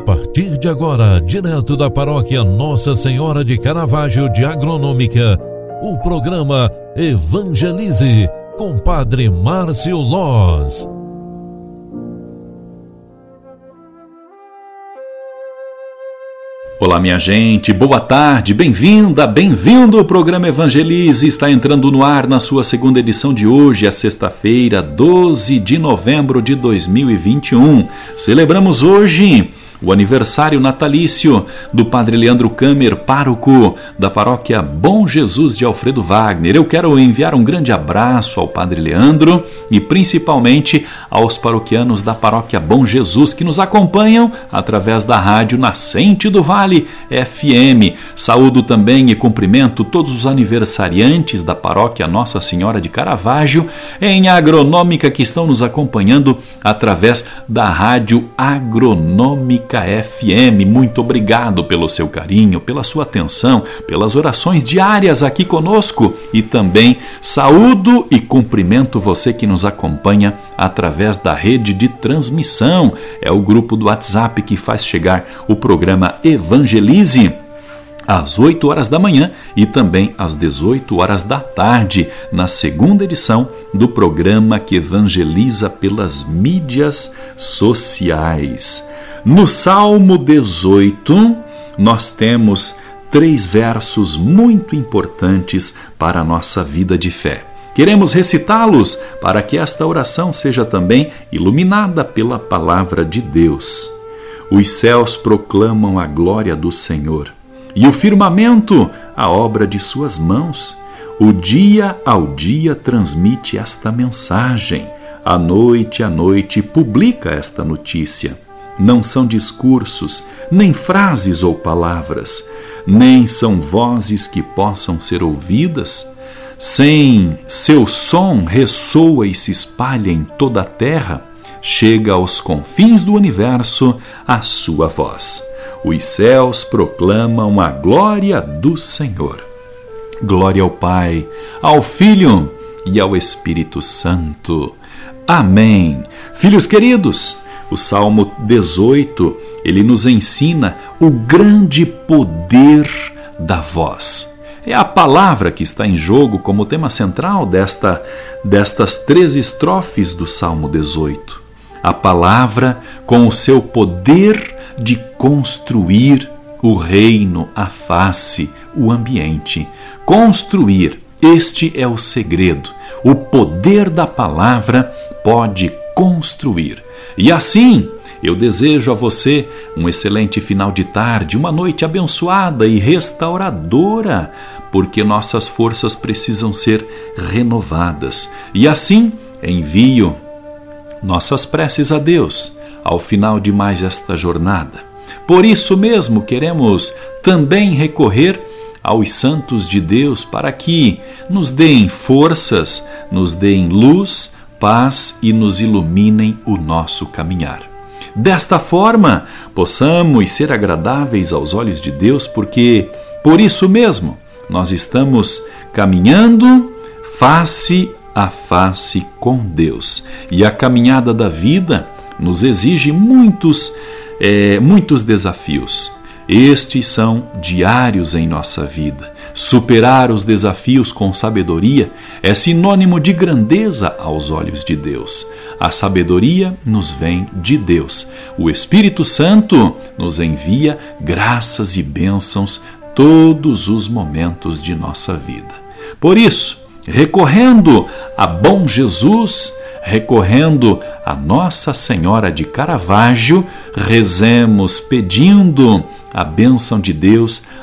partir de agora, direto da paróquia Nossa Senhora de Caravaggio de Agronômica, o programa Evangelize com Padre Márcio Loz. Olá, minha gente, boa tarde, bem-vinda, bem-vindo. O programa Evangelize está entrando no ar na sua segunda edição de hoje, é sexta-feira, 12 de novembro de 2021. Celebramos hoje o aniversário natalício do Padre Leandro Kamer, pároco da paróquia Bom Jesus de Alfredo Wagner. Eu quero enviar um grande abraço ao Padre Leandro e principalmente aos paroquianos da paróquia Bom Jesus que nos acompanham através da rádio Nascente do Vale FM. Saúdo também e cumprimento todos os aniversariantes da paróquia Nossa Senhora de Caravaggio em Agronômica que estão nos acompanhando através da rádio Agronômica FM. Muito obrigado pelo seu carinho, pela sua atenção, pelas orações diárias aqui conosco e também saúdo e cumprimento você que nos acompanha através da rede de transmissão. É o grupo do WhatsApp que faz chegar o programa Evangelize às 8 horas da manhã e também às 18 horas da tarde, na segunda edição do programa que evangeliza pelas mídias sociais. No Salmo 18, nós temos três versos muito importantes para a nossa vida de fé. Queremos recitá-los para que esta oração seja também iluminada pela palavra de Deus. Os céus proclamam a glória do Senhor, e o firmamento a obra de suas mãos. O dia ao dia transmite esta mensagem, a noite à noite publica esta notícia não são discursos, nem frases ou palavras, nem são vozes que possam ser ouvidas. Sem seu som ressoa e se espalha em toda a terra, chega aos confins do universo a sua voz. Os céus proclamam a glória do Senhor. Glória ao Pai, ao Filho e ao Espírito Santo. Amém. Filhos queridos, o Salmo 18, ele nos ensina o grande poder da voz. É a palavra que está em jogo como tema central desta, destas três estrofes do Salmo 18. A palavra com o seu poder de construir o reino, a face, o ambiente. Construir, este é o segredo. O poder da palavra pode construir. E assim, eu desejo a você um excelente final de tarde, uma noite abençoada e restauradora, porque nossas forças precisam ser renovadas. E assim, envio nossas preces a Deus ao final de mais esta jornada. Por isso mesmo, queremos também recorrer aos santos de Deus para que nos deem forças, nos deem luz paz e nos iluminem o nosso caminhar. Desta forma, possamos ser agradáveis aos olhos de Deus, porque, por isso mesmo, nós estamos caminhando face a face com Deus. E a caminhada da vida nos exige muitos, é, muitos desafios. Estes são diários em nossa vida. Superar os desafios com sabedoria é sinônimo de grandeza aos olhos de Deus. A sabedoria nos vem de Deus. O Espírito Santo nos envia graças e bênçãos todos os momentos de nossa vida. Por isso, recorrendo a bom Jesus, recorrendo a Nossa Senhora de Caravaggio, rezemos pedindo a bênção de Deus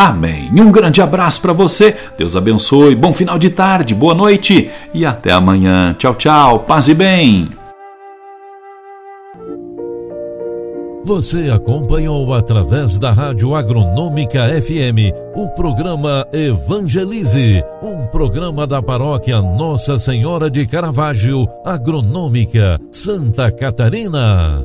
Amém. Um grande abraço para você. Deus abençoe. Bom final de tarde, boa noite e até amanhã. Tchau, tchau. Paz e bem. Você acompanhou através da Rádio Agronômica FM o programa Evangelize, um programa da paróquia Nossa Senhora de Caravaggio, Agronômica, Santa Catarina.